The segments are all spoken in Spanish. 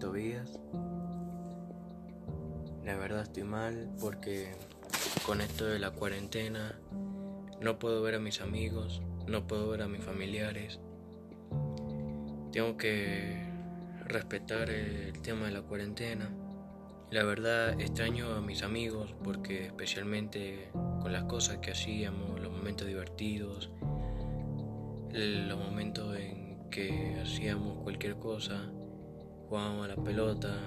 Tobías. La verdad estoy mal porque con esto de la cuarentena no puedo ver a mis amigos, no puedo ver a mis familiares. Tengo que respetar el tema de la cuarentena. La verdad extraño a mis amigos porque especialmente con las cosas que hacíamos, los momentos divertidos, los momentos en que hacíamos cualquier cosa, jugábamos a la pelota,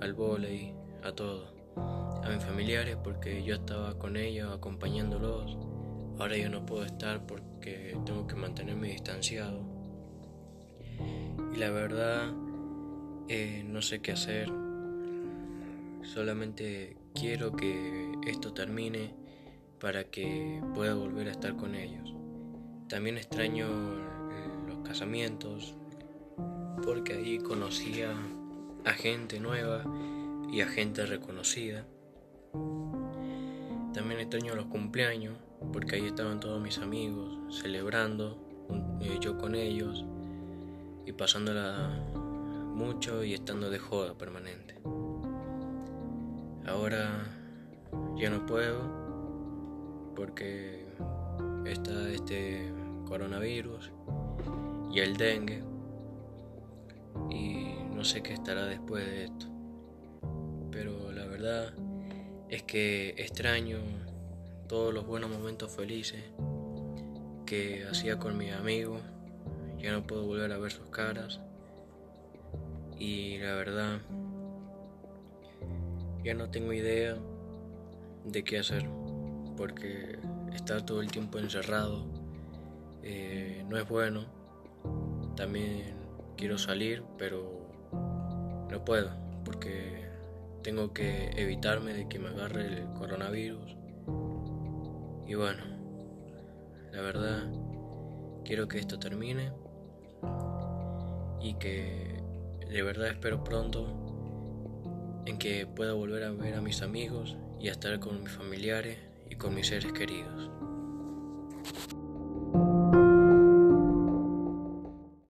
al volei, a todo. A mis familiares porque yo estaba con ellos acompañándolos. Ahora yo no puedo estar porque tengo que mantenerme distanciado. Y la verdad eh, no sé qué hacer. Solamente quiero que esto termine para que pueda volver a estar con ellos. También extraño porque ahí conocía a gente nueva y a gente reconocida. También extraño los cumpleaños porque ahí estaban todos mis amigos celebrando, eh, yo con ellos y pasándola mucho y estando de joda permanente. Ahora ya no puedo porque está este coronavirus y el dengue y no sé qué estará después de esto. Pero la verdad es que extraño todos los buenos momentos felices que hacía con mis amigos. Ya no puedo volver a ver sus caras. Y la verdad, ya no tengo idea de qué hacer. Porque estar todo el tiempo encerrado eh, no es bueno. También quiero salir, pero no puedo porque tengo que evitarme de que me agarre el coronavirus. Y bueno, la verdad, quiero que esto termine y que de verdad espero pronto en que pueda volver a ver a mis amigos y a estar con mis familiares y con mis seres queridos.